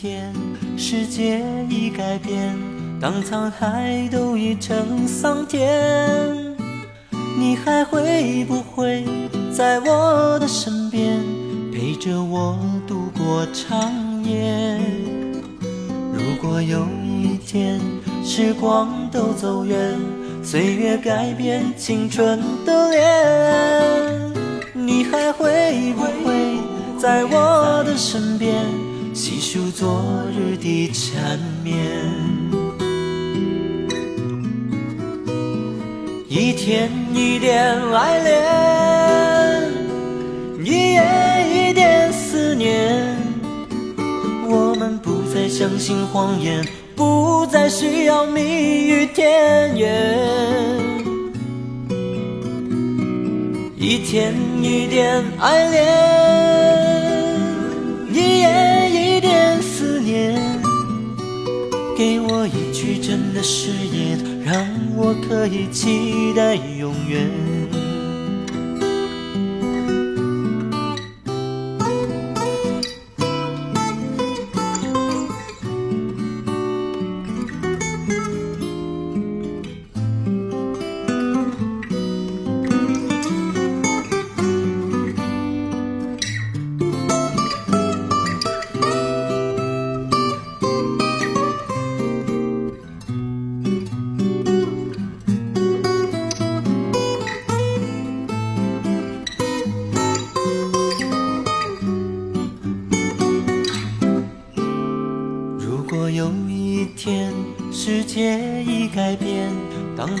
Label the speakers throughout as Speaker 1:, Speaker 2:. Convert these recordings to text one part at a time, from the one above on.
Speaker 1: 天，世界已改变当沧海都已成桑田，你还会不会在我的身边，陪着我度过长夜？如果有一天时光都走远，岁月改变青春的脸，你还会不会在我的身边，细数昨日的缠绵？一天一点爱恋，一夜一点思念。我们不再相信谎言，不再需要蜜语甜言。一天一点爱恋，一夜给我一句真的誓言，让。我可以期待永远。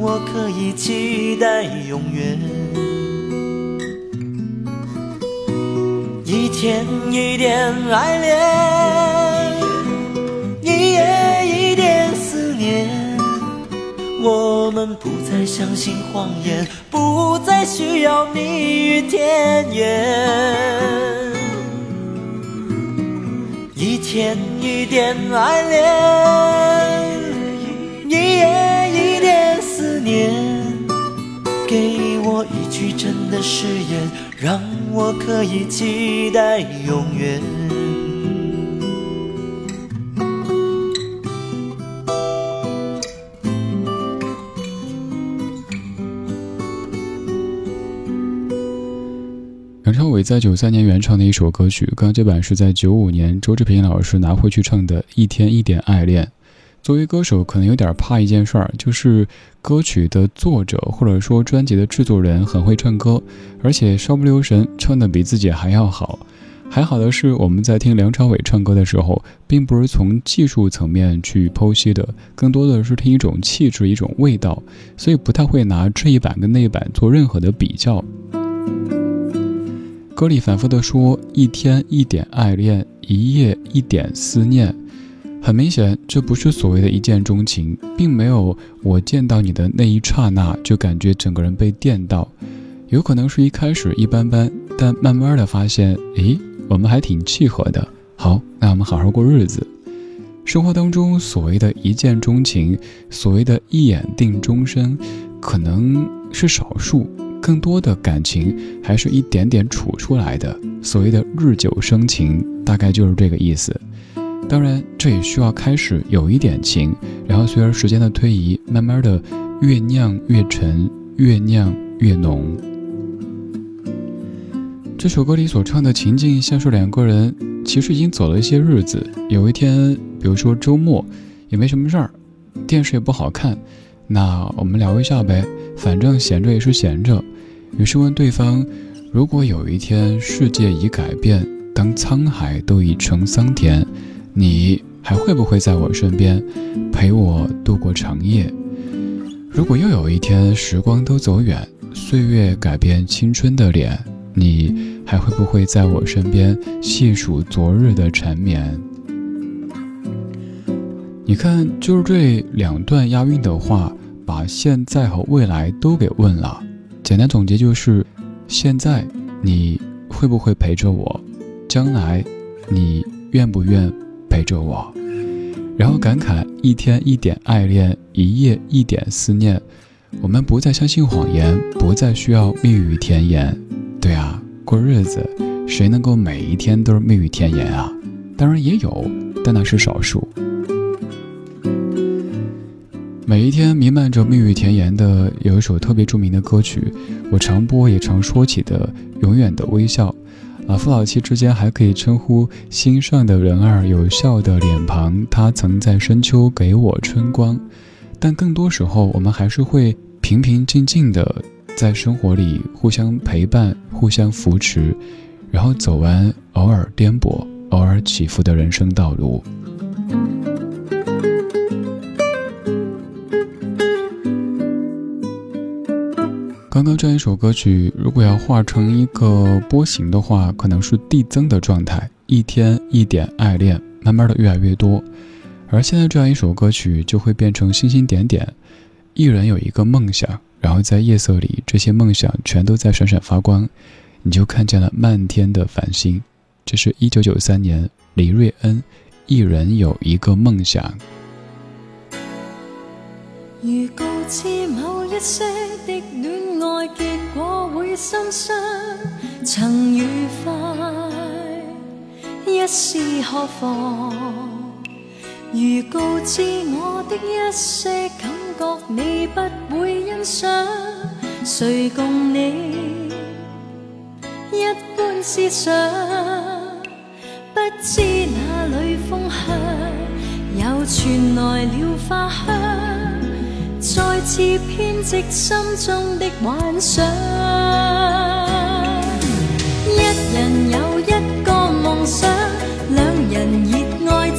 Speaker 1: 我可以期待永远，一天一点爱恋，一夜一点思念。我们不再相信谎言，不再需要蜜语甜言，一天一点爱恋，的誓言，让我可以期待永远。
Speaker 2: 梁朝伟在九三年原创的一首歌曲，刚这版是在九五年周志平老师拿回去唱的《一天一点爱恋》。作为歌手，可能有点怕一件事儿，就是歌曲的作者或者说专辑的制作人很会唱歌，而且稍不留神唱的比自己还要好。还好的是，我们在听梁朝伟唱歌的时候，并不是从技术层面去剖析的，更多的是听一种气质、一种味道，所以不太会拿这一版跟那一版做任何的比较。歌里反复的说一天一点爱恋，一夜一点思念。很明显，这不是所谓的一见钟情，并没有我见到你的那一刹那就感觉整个人被电到。有可能是一开始一般般，但慢慢的发现，诶，我们还挺契合的。好，那我们好好过日子。生活当中所谓的一见钟情，所谓的一眼定终身，可能是少数，更多的感情还是一点点处出来的。所谓的日久生情，大概就是这个意思。当然，这也需要开始有一点情，然后随着时间的推移，慢慢的越酿越沉，越酿越浓。这首歌里所唱的情境，像是两个人其实已经走了一些日子。有一天，比如说周末，也没什么事儿，电视也不好看，那我们聊一下呗，反正闲着也是闲着。于是问对方：如果有一天世界已改变，当沧海都已成桑田，你还会不会在我身边，陪我度过长夜？如果又有一天时光都走远，岁月改变青春的脸。你还会不会在我身边细数昨日的缠绵？你看，就是这两段押韵的话，把现在和未来都给问了。简单总结就是：现在你会不会陪着我？将来你愿不愿陪着我？然后感慨：一天一点爱恋，一夜一点思念。我们不再相信谎言，不再需要蜜语甜言。对啊，过日子，谁能够每一天都是蜜语甜言啊？当然也有，但那是少数。每一天弥漫着蜜语甜言的，有一首特别著名的歌曲，我常播也常说起的《永远的微笑》。啊，父老妻之间还可以称呼心上的人儿有笑的脸庞，他曾在深秋给我春光。但更多时候，我们还是会平平静静的。在生活里互相陪伴、互相扶持，然后走完偶尔颠簸、偶尔起伏的人生道路。刚刚这样一首歌曲，如果要画成一个波形的话，可能是递增的状态，一天一点爱恋，慢慢的越来越多。而现在这样一首歌曲，就会变成星星点点，一人有一个梦想。然后在夜色里，这些梦想全都在闪闪发光，你就看见了漫天的繁星。这是一九九三年，李瑞恩《一人有一个梦想》。
Speaker 3: 如告知某一些爱结果会心伤，曾愉快一试何妨？如告知我的一些感。觉你不会欣赏，谁共你一般思想？不知哪里风香，又传来了花香，再次编织心中的幻想。一人有一个梦想，两人热爱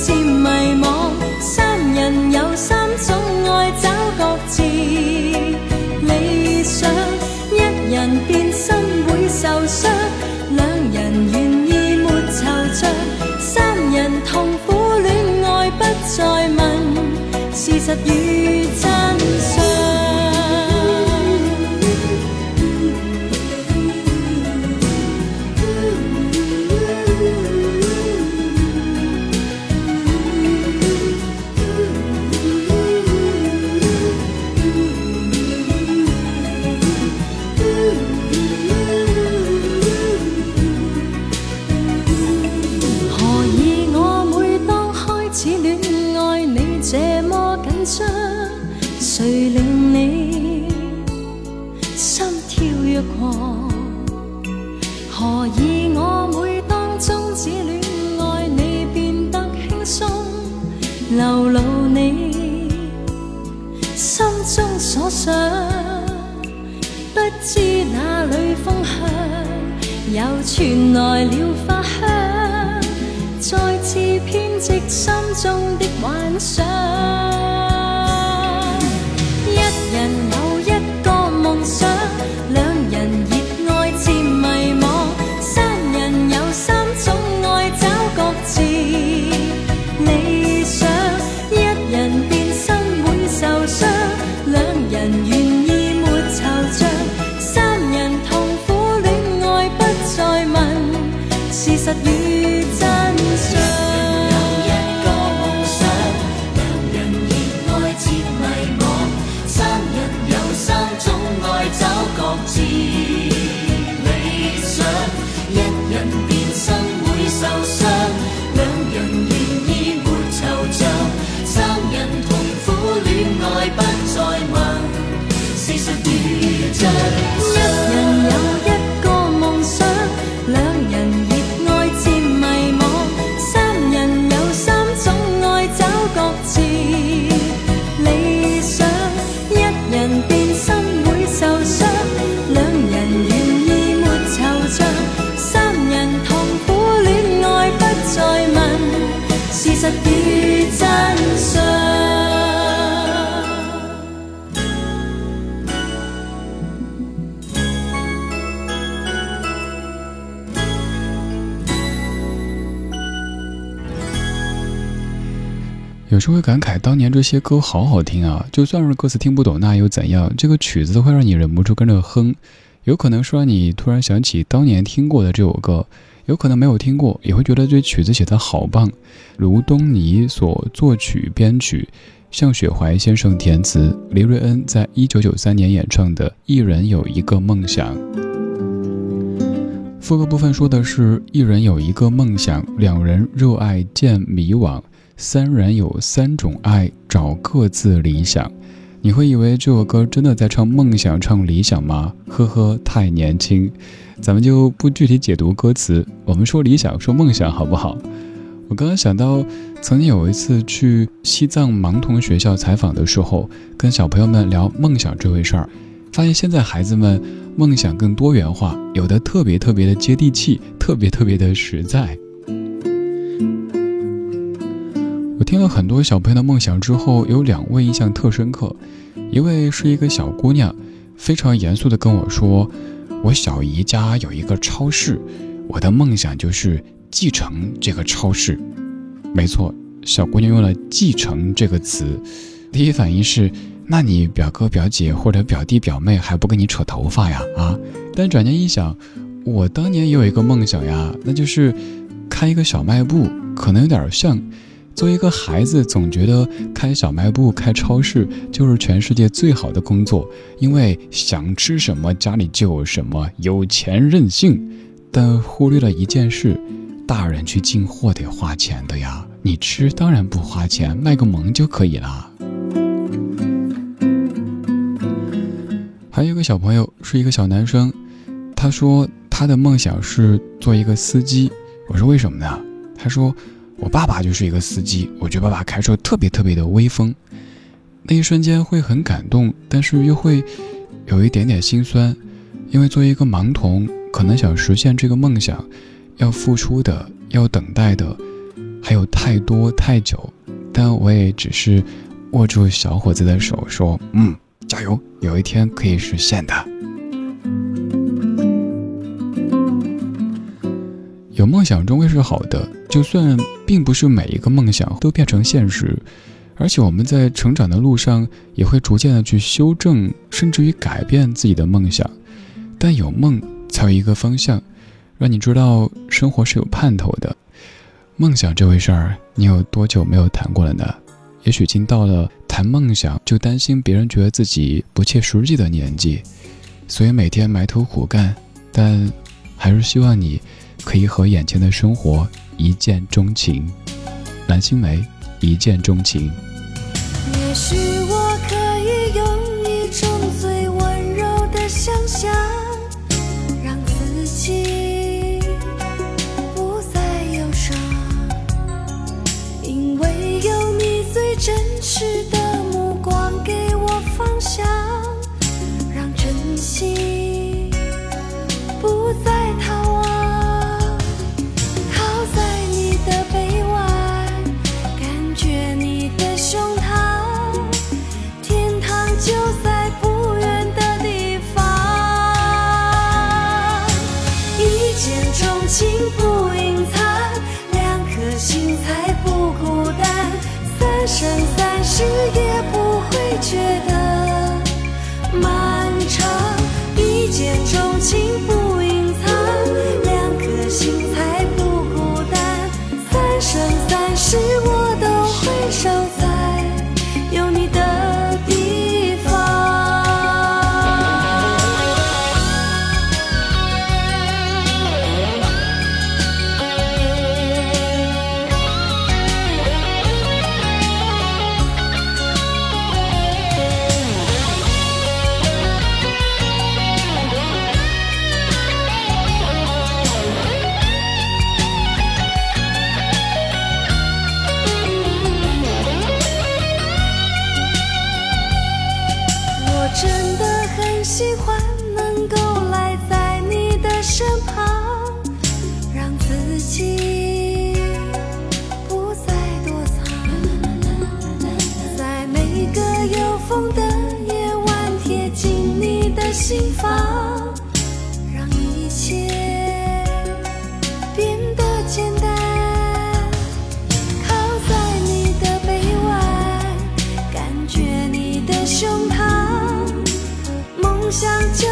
Speaker 3: 何以我每当终止恋爱你变得轻松？流露你心中所想不知哪里风向又传来了花香再次编织心中的幻想。有
Speaker 2: 时候会感慨，当年这些歌好好听啊！就算是歌词听不懂，那又怎样？这个曲子会让你忍不住跟着哼，有可能是让你突然想起当年听过的这首歌，有可能没有听过，也会觉得这曲子写得好棒。卢东尼所作曲编曲，向雪怀先生填词，黎瑞恩在一九九三年演唱的《一人有一个梦想》。副歌部分说的是一人有一个梦想，两人热爱见迷惘。三人有三种爱，找各自理想。你会以为这首歌真的在唱梦想、唱理想吗？呵呵，太年轻。咱们就不具体解读歌词，我们说理想、说梦想好不好？我刚刚想到，曾经有一次去西藏盲童学校采访的时候，跟小朋友们聊梦想这回事儿，发现现在孩子们梦想更多元化，有的特别特别的接地气，特别特别的实在。听了很多小朋友的梦想之后，有两位印象特深刻。一位是一个小姑娘，非常严肃地跟我说：“我小姨家有一个超市，我的梦想就是继承这个超市。”没错，小姑娘用了“继承”这个词。第一反应是：那你表哥表姐或者表弟表妹还不跟你扯头发呀？啊！但转念一想，我当年也有一个梦想呀，那就是开一个小卖部，可能有点像。作为一个孩子，总觉得开小卖部、开超市就是全世界最好的工作，因为想吃什么家里就有什么，有钱任性。但忽略了一件事：大人去进货得花钱的呀，你吃当然不花钱，卖个萌就可以了。还有一个小朋友是一个小男生，他说他的梦想是做一个司机。我说为什么呢？他说。我爸爸就是一个司机，我觉得爸爸开车特别特别的威风，那一瞬间会很感动，但是又会有一点点心酸，因为作为一个盲童，可能想实现这个梦想，要付出的、要等待的，还有太多太久，但我也只是握住小伙子的手，说：“嗯，加油，有一天可以实现的。”有梦想终归是好的，就算并不是每一个梦想都变成现实，而且我们在成长的路上也会逐渐的去修正，甚至于改变自己的梦想。但有梦才有一个方向，让你知道生活是有盼头的。梦想这回事儿，你有多久没有谈过了呢？也许已经到了谈梦想就担心别人觉得自己不切实际的年纪，所以每天埋头苦干，但还是希望你。可以和眼前的生活一见钟情，蓝心湄一见钟情。
Speaker 3: 也许我可以用一种最温柔的想象，让自己不再忧伤，因为有你最真实梦想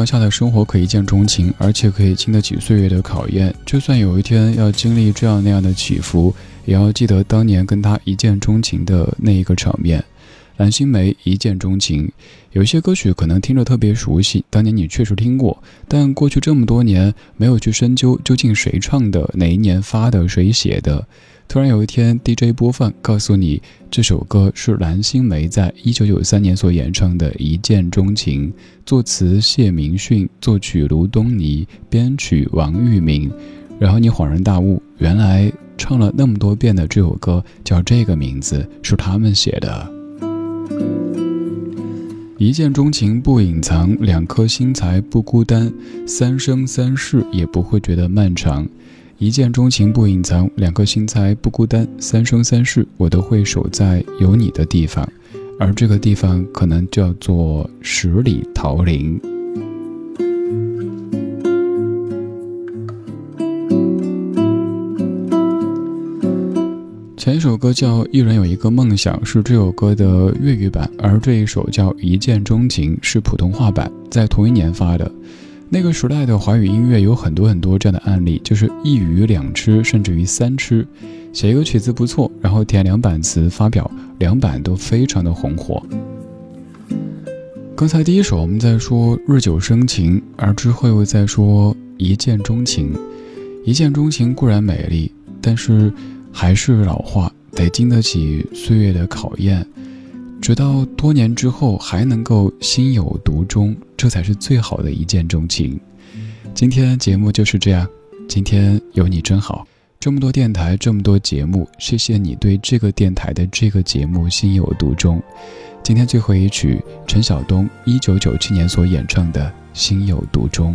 Speaker 2: 当下的生活可一见钟情，而且可以经得起岁月的考验。就算有一天要经历这样那样的起伏，也要记得当年跟他一见钟情的那一个场面。蓝心湄一见钟情，有些歌曲可能听着特别熟悉，当年你确实听过，但过去这么多年没有去深究究竟谁唱的、哪一年发的、谁写的。突然有一天 DJ 播放，告诉你这首歌是蓝心湄在一九九三年所演唱的《一见钟情》，作词谢明训，作曲卢东尼，编曲王玉明。然后你恍然大悟，原来唱了那么多遍的这首歌叫这个名字，是他们写的。一见钟情不隐藏，两颗心才不孤单，三生三世也不会觉得漫长。一见钟情不隐藏，两颗心才不孤单，三生三世我都会守在有你的地方，而这个地方可能叫做十里桃林。前一首歌叫《一人有一个梦想》，是这首歌的粤语版，而这一首叫《一见钟情》是普通话版，在同一年发的。那个时代的华语音乐有很多很多这样的案例，就是一鱼两吃，甚至于三吃。写一个曲子不错，然后填两版词发表，两版都非常的红火。刚才第一首我们在说日久生情，而之后又在说一见钟情。一见钟情固然美丽，但是还是老话，得经得起岁月的考验。直到多年之后还能够心有独钟，这才是最好的一见钟情。今天节目就是这样，今天有你真好。这么多电台，这么多节目，谢谢你对这个电台的这个节目心有独钟。今天最后一曲，陈晓东一九九七年所演唱的《心有独钟》。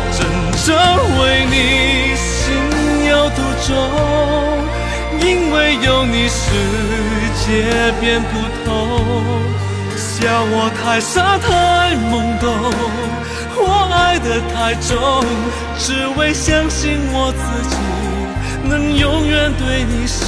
Speaker 4: 真为你心有独钟，因为有你世界变不同。笑我太傻太懵懂，我爱得太重，只为相信我自己。能永远对你心